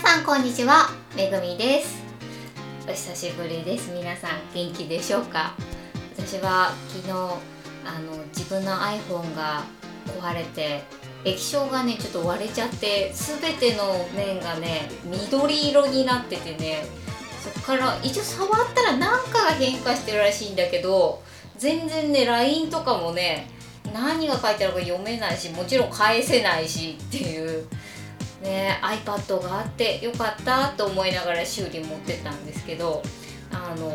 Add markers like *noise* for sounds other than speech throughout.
さんこんにちはめぐみです。お久しぶりです。皆さん元気でしょうか？私は昨日あの自分の iPhone が壊れて液晶がねちょっと割れちゃって全ての面がね緑色になっててねそっから一応触ったら何かが変化してるらしいんだけど全然ね LINE とかもね何が書いてあるか読めないしもちろん返せないしっていうね iPad があってよかったと思いながら修理持ってたんですけどあの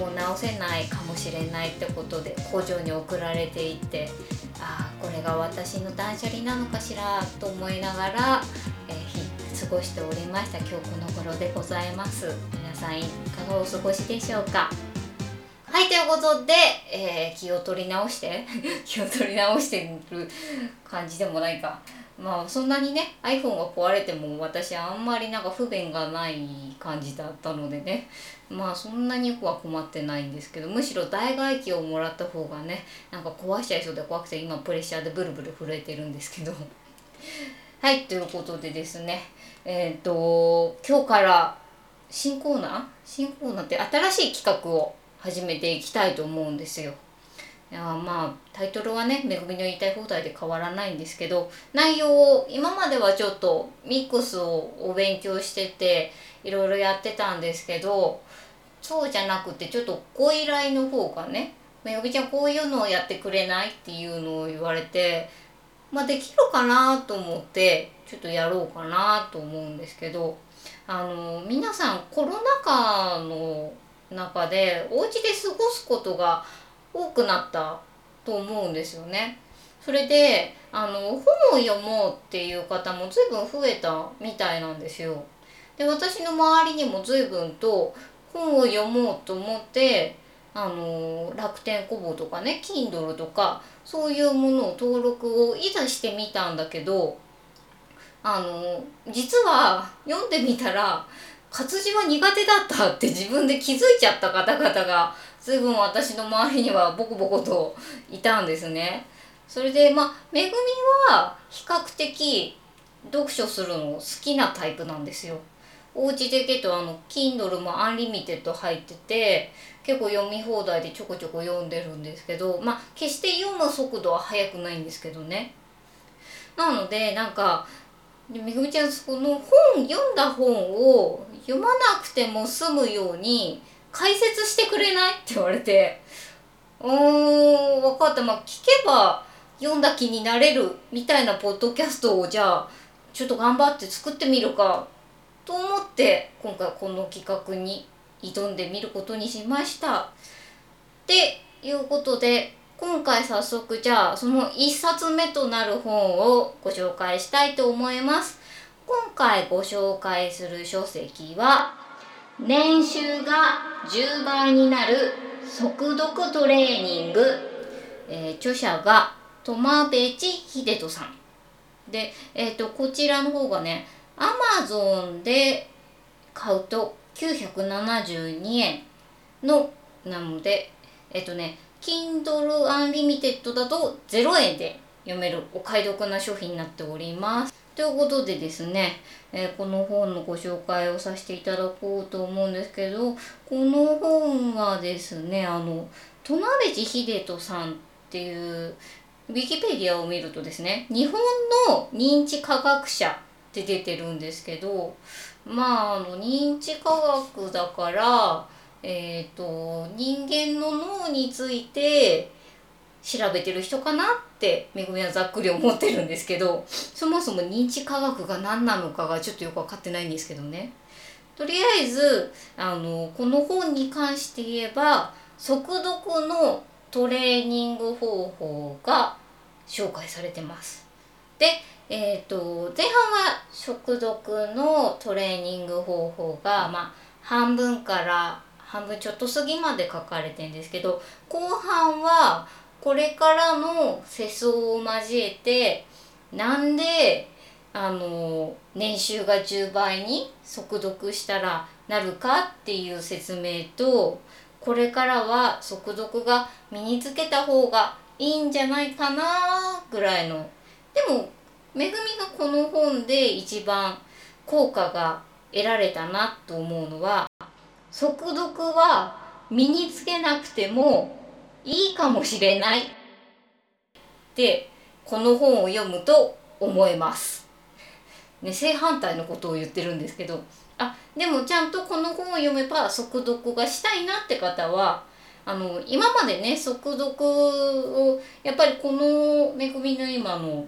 もう直せないかもしれないってことで工場に送られていってああこれが私の断捨離なのかしらと思いながら、えー、過ごしておりました。今日この頃でございます。皆さんいかがお過ごしでしょうか？はいということで、えー、気を取り直して *laughs* 気を取り直してる感じでもないか。まあそんなにね iPhone が壊れても私あんまりなんか不便がない感じだったのでね。まあそんなによくは困ってないんですけどむしろ代替機をもらった方がねなんか壊しちゃいそうで怖くて今プレッシャーでブルブル震えてるんですけど。*laughs* はいということでですね。えっ、ー、と今日から新コーナー？新コーナーって新しい企画を始めていきたいと思うんですよ。いやまあタイトルはね「めぐみの言いたい放題」で変わらないんですけど内容を今まではちょっとミックスをお勉強してていろいろやってたんですけどそうじゃなくてちょっとご依頼の方がね「めぐみちゃんこういうのをやってくれない?」っていうのを言われてまあできるかなと思ってちょっとやろうかなと思うんですけどあの皆さんコロナ禍の中でお家で過ごすことが多くなったと思うんですよね。それであの本を読もうっていう方も随分増えたみたいなんですよ。で私の周りにも随分と本を読もうと思ってあの楽天コボとかね Kindle とかそういうものを登録をいざしてみたんだけどあの実は読んでみたら活字は苦手だったって自分で気づいちゃった方々が随分私の周りにはボコボコといたんですね。それでまあめぐみは比較的読書するの好きなタイプなんですよ。お家でけどあの Kindle も Unlimited 入ってて結構読み放題でちょこちょこ読んでるんですけどまあ決して読む速度は速くないんですけどね。なのでなんかめぐみちゃんその本読んだ本を読まなくても済むように解説してくれない？って言われてうーん分かったまあ聞けば読んだ気になれるみたいなポッドキャストをじゃあちょっと頑張って作ってみるかと思って今回この企画に挑んでみることにしました。っていうことで今回早速じゃあその1冊目となる本をご紹介したいと思います。今回ご紹介する書籍は年収が10倍になる速読トレーニング、えー、著者がトマベチ秀人さん。で、えーと、こちらの方がねアマゾンで買うと972円のなのでえっ、ー、とね Kindle Unlimited だと0円で読めるお買い得な商品になっております。ということでですね、えー、この本のご紹介をさせていただこうと思うんですけどこの本はですねあの戸辺地秀人さんっていうウィキペディアを見るとですね日本の認知科学者って出てるんですけどまああの認知科学だからえっ、ー、と人間の脳について調べてる人かなってめぐみはざっくり思ってるんですけどそもそも認知科学が何なのかがちょっとよく分かってないんですけどねとりあえずあのこの本に関して言えば速読のトレーニング方法が紹介されてます。で、えーと、前半は速読のトレーニング方法が、まあ、半分から半分ちょっと過ぎまで書かれてるんですけど後半はこれからの世相を交えてなんであの年収が10倍に速読したらなるかっていう説明とこれからは速読が身につけた方がいいんじゃないかなぐらいの。でもめぐみがこの本で一番効果が得られたなと思うのは速読は身につけなくてもいいかもしれないってこの本を読むと思えます。ね、正反対のことを言ってるんですけどあでもちゃんとこの本を読めば速読がしたいなって方はあの今までね速読をやっぱりこの「めぐみの今」の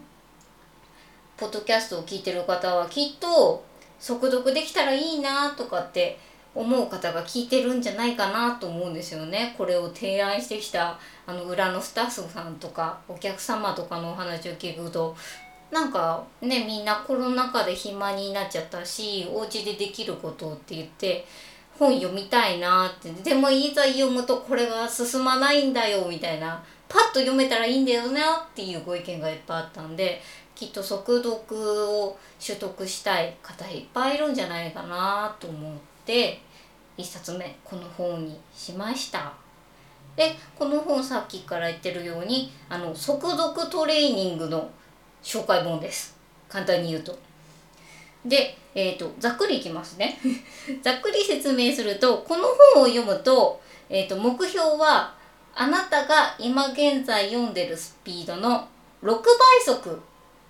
ポッドキャストを聞いてる方はきっと速読できたらいいなとかって思う方が聞いてるんじゃないかなと思うんですよね。これを提案してきたあの裏のスタッフさんとかお客様とかのお話を聞くとなんかねみんなコロナ禍で暇になっちゃったしお家でできることって言って本読みたいなってでもいざ読むとこれが進まないんだよみたいなパッと読めたらいいんだよなっていうご意見がいっぱいあったんできっと速読を取得したい方いっぱいいるんじゃないかなと思って1冊目この本にしました。でこの本さっきから言ってるようにあの速読トレーニングの紹介本です簡単に言うと。で、えーと、ざっくりいきますね *laughs* ざっくり説明するとこの本を読むと,、えーと目標はあなたが今現在読んでるスピードの6倍速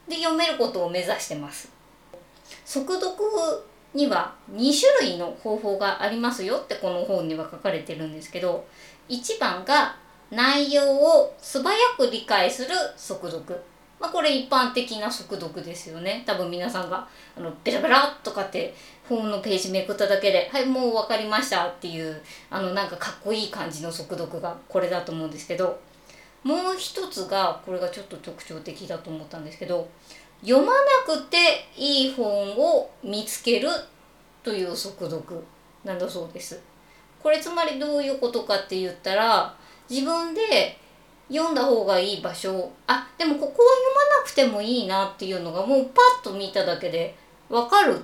で読めることを目指してます。速読には2種類の方法がありますよってこの本には書かれてるんですけど1番が内容を素早く理解する速読。まあ、これ一般的な速読ですよね。多分皆さんがあのベラベラとかって本のページめくっただけで「はいもう分かりました」っていうあのなんかかっこいい感じの速読がこれだと思うんですけどもう一つがこれがちょっと特徴的だと思ったんですけど読まなくていい本を見つけるという速読なんだそうです。これつまりどういうことかって言ったら自分で読んだ方がいい場所あでもここは読まなくてもいいなっていうのがもうパッと見ただけで分かるっ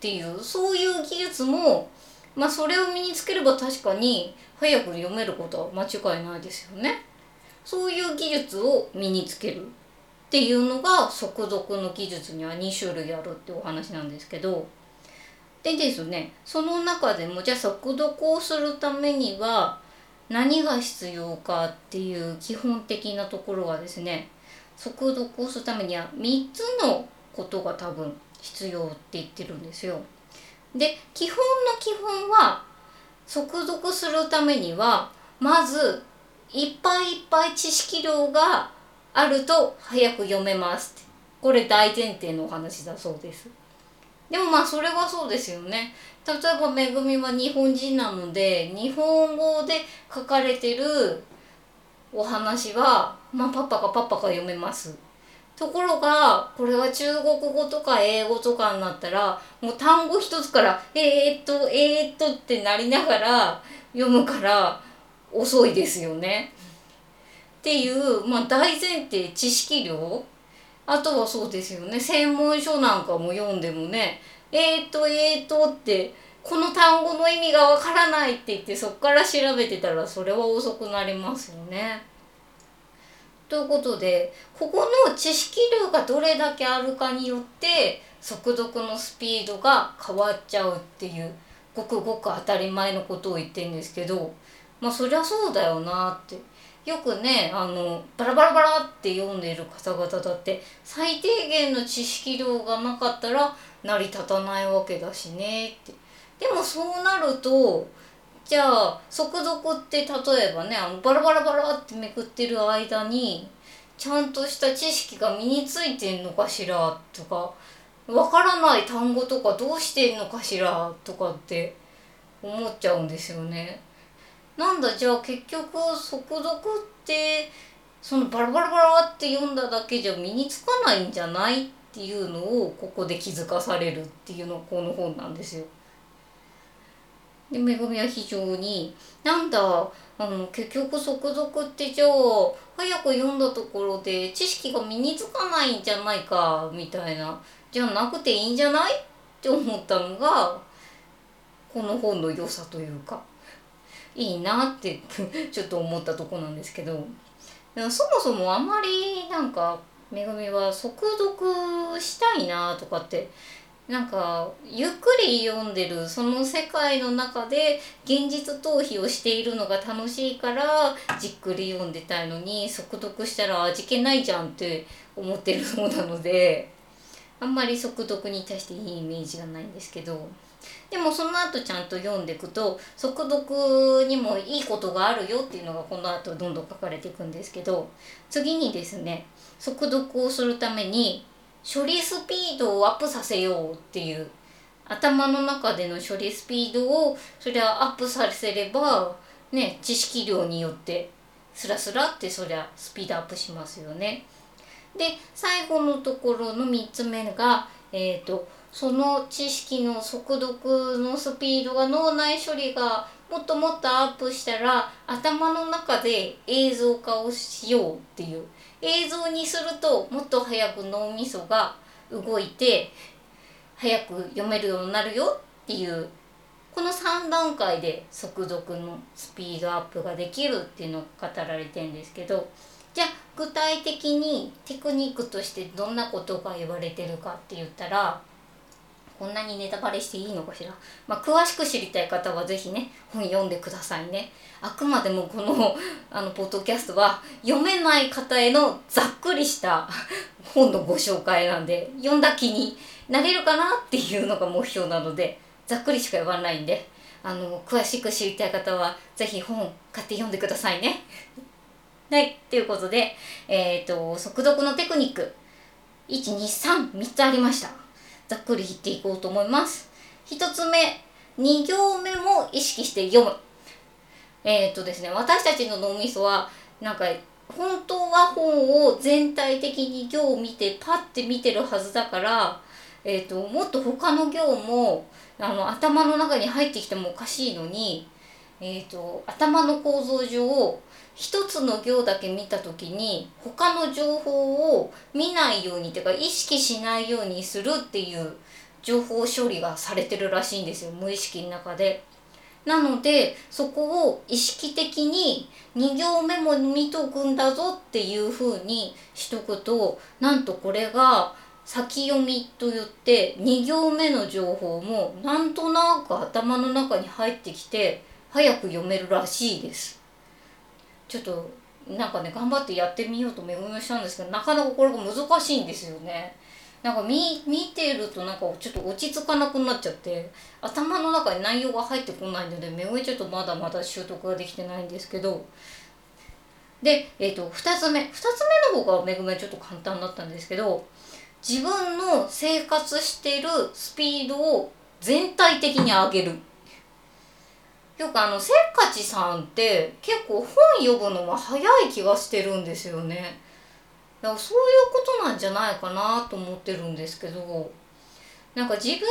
ていうそういう技術もまあそれを身につければ確かに早く読めることは間違いないですよね。そういう技術を身につけるっていうのが速読の技術には2種類あるってお話なんですけどでですねその中でもじゃあ速読をするためには何が必要かっていう基本的なところがですね速読をするためには3つのことが多分必要って言ってるんですよ。で基本の基本は速読するためにはまずいっぱいいっぱい知識量があると早く読めますこれ大前提のお話だそうです。でもまあそれはそうですよね。例えばめぐみは日本人なので日本語で書かれてるお話はまあパパかパパか読めます。ところがこれは中国語とか英語とかになったらもう単語一つから「えー、っとえー、っと」ってなりながら読むから遅いですよね。っていう、まあ、大前提知識量？あとはそうですよね。専門書なんかも読んでもねえーとえーとってこの単語の意味がわからないって言ってそこから調べてたらそれは遅くなりますよね。ということでここの知識量がどれだけあるかによって速読のスピードが変わっちゃうっていうごくごく当たり前のことを言ってるんですけどまあそりゃそうだよなって。よくねあのバラバラバラって読んでいる方々だって最低限の知識量がなかったら成り立たないわけだしねってでもそうなるとじゃあ速読って例えばねあのバラバラバラってめくってる間にちゃんとした知識が身についてんのかしらとかわからない単語とかどうしてんのかしらとかって思っちゃうんですよね。なんだじゃあ結局速読ってそのバラバラバラって読んだだけじゃ身につかないんじゃないっていうのをここで気づかされるっていうのがこの本なんですよ。でめぐみは非常になんだあの結局速読ってじゃあ早く読んだところで知識が身につかないんじゃないかみたいなじゃなくていいんじゃない？って思ったのがこの本の良さというか。いいなって *laughs* ちょっと思ったとこなんですけど。そもそもあんまりなんかめぐみは速読したいなとかってなんかゆっくり読んでるその世界の中で現実逃避をしているのが楽しいからじっくり読んでたいのに速読したら味気ないじゃんって思ってるそうなのであんまり速読に対していいイメージがないんですけど。でもその後ちゃんと読んでいくと速読にもいいことがあるよっていうのがこの後どんどん書かれていくんですけど次にですね速読をするために処理スピードをアップさせようっていう頭の中での処理スピードをそれはアップさせればね知識量によってスラスラってそりゃスピードアップしますよね。で最後のところの3つ目が、えーと、その知識の速読のスピードが脳内処理がもっともっとアップしたら頭の中で映像化をしようっていう映像にするともっと早く脳みそが動いて早く読めるようになるよっていうこの3段階で速読のスピードアップができるっていうのが語られてるんですけどじゃあ具体的にテクニックとしてどんなことが言われてるか。って言ったらこんなにネタバレしていいのかしら、まあ、詳しく知りたい方は是非ね本読んでくださいねあくまでもこの *laughs* あのポッドキャストは読めない方へのざっくりした *laughs* 本のご紹介なんで読んだ気になれるかなっていうのが目標なのでざっくりしか言わないんであの詳しく知りたい方は是非本買って読んでくださいね。はい、ということで、えっ、ー、と速読のテクニック1233つありました。ざっくり言っていこうと思います。1つ目、2行目も意識して読む。えっ、ー、とですね、私たちの脳みそは、なんか、本当は本を全体的に行を見て、パッて見てるはずだから、えっ、ー、と、もっと他の行も、あの、頭の中に入ってきてもおかしいのに、え、ー、と、頭の構造上、一つの行だけ見た時に他の情報を見ないようにっていうか意識しないようにするっていう情報処理がされてるらしいんですよ無意識の中で。なのでそこを意識的に2行目も見とくんだぞっていうふうにしとくとなんとこれが先読みと言って2行目の情報もなんとなく頭の中に入ってきて早く読めるらしいです。ちょっとなんかね頑張ってやってみようとめぐみしたんですけどなかなかこれが難しいんですよね。なんか見見てるとなんかちょっと落ち着かなくなっちゃって頭の中に内容が入ってこないのでめぐみちょっとまだまだ習得ができてないんですけどで、えーと、2つ目2つ目の方がめぐみはちょっと簡単だったんですけど自分の生活してるスピードを全体的に上げる。よくあのせっかちさんって結構本読むのが早い気がしてるんですよね。だからそういうことなんじゃないかなと思ってるんですけどなんか自分が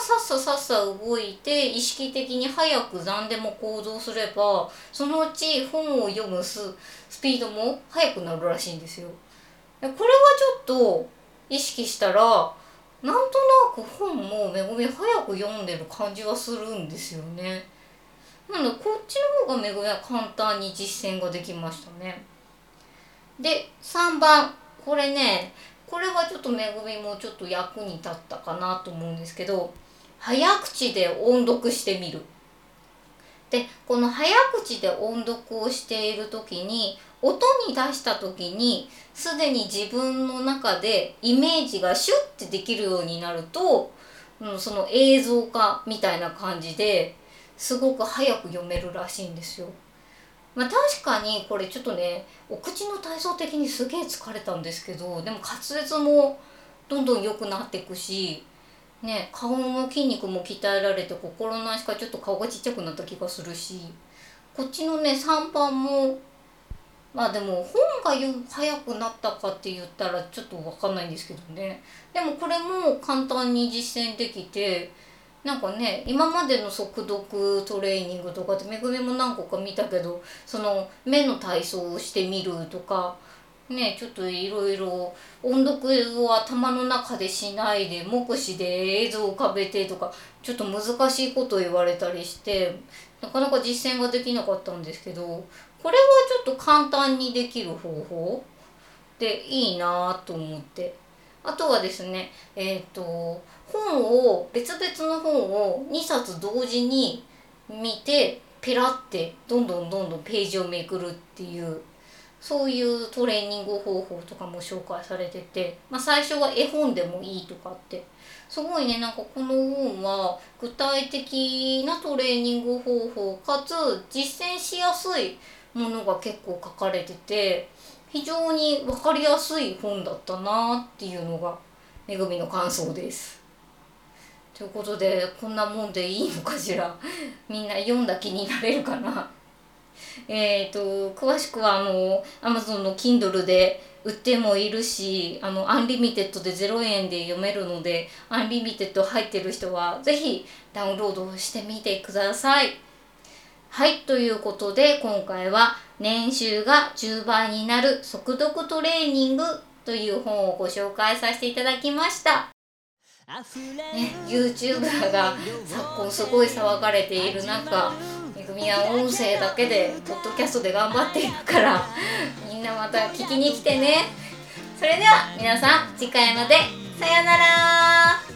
さっささっさ動いて意識的に早く何でも行動すればそのうち本を読むススピードも速くなるらしいんですよ。これはちょっと意識したらなんとなく本もめぐみ早く読んでる感じはするんですよね。なのでこっちの方がめぐみは簡単に実践ができましたね。で3番これねこれはちょっとめぐみもちょっと役に立ったかなと思うんですけど早口で音読してみる。でこの早口で音読をしている時に音に出した時にすでに自分の中でイメージがシュッてできるようになると、うん、その映像化みたいな感じですごく早く読めるらしいんですよ。まあ、確かにこれちょっとねお口の体操的にすげえ疲れたんですけどでも滑舌もどんどん良くなっていくし、ね、顔の筋肉も鍛えられて心の足からちょっと顔がちっちゃくなった気がするしこっちのね3番もまあでも本が早くなったかって言ったらちょっと分かんないんですけどねでもこれも簡単に実践できてなんかね今までの速読トレーニングとかってめぐみも何個か見たけどその目の体操をしてみるとかねちょっといろいろ音読を頭の中でしないで目視で映像を浮かべてとかちょっと難しいこと言われたりしてなかなか実践ができなかったんですけどこれはちょっと簡単にできる方法でいいなと思って。あとはですねえっ、と本を別々の本を2冊同時に見てペラってどんどんどんどんページをめくるっていうそういうトレーニング方法とかも紹介されてて、まあ、最初は絵本でもいいとかってすごいねなんかこの本は具体的なトレーニング方法かつ実践しやすいものが結構書かれてて非常に分かりやすい本だったなっていうのがめぐみの感想です。ということでこんなもんでいいのかしら？*laughs* みんな読んだ気になれるかな？えっ、と詳しくはあの Amazon の Kindle で売ってもいるしあの Unlimited で0円で読めるので Unlimited 入ってる人は是非ダウンロードしてみてください。はいということで今回は年収が10倍になる速読トレーニングという本をご紹介させていただきました。ね、YouTuber が昨今すごい騒がれている中めぐみは音声だけでポッドキャストで頑張っているからみんなまた聞きに来てね。それでは皆さん次回まで。さようなら。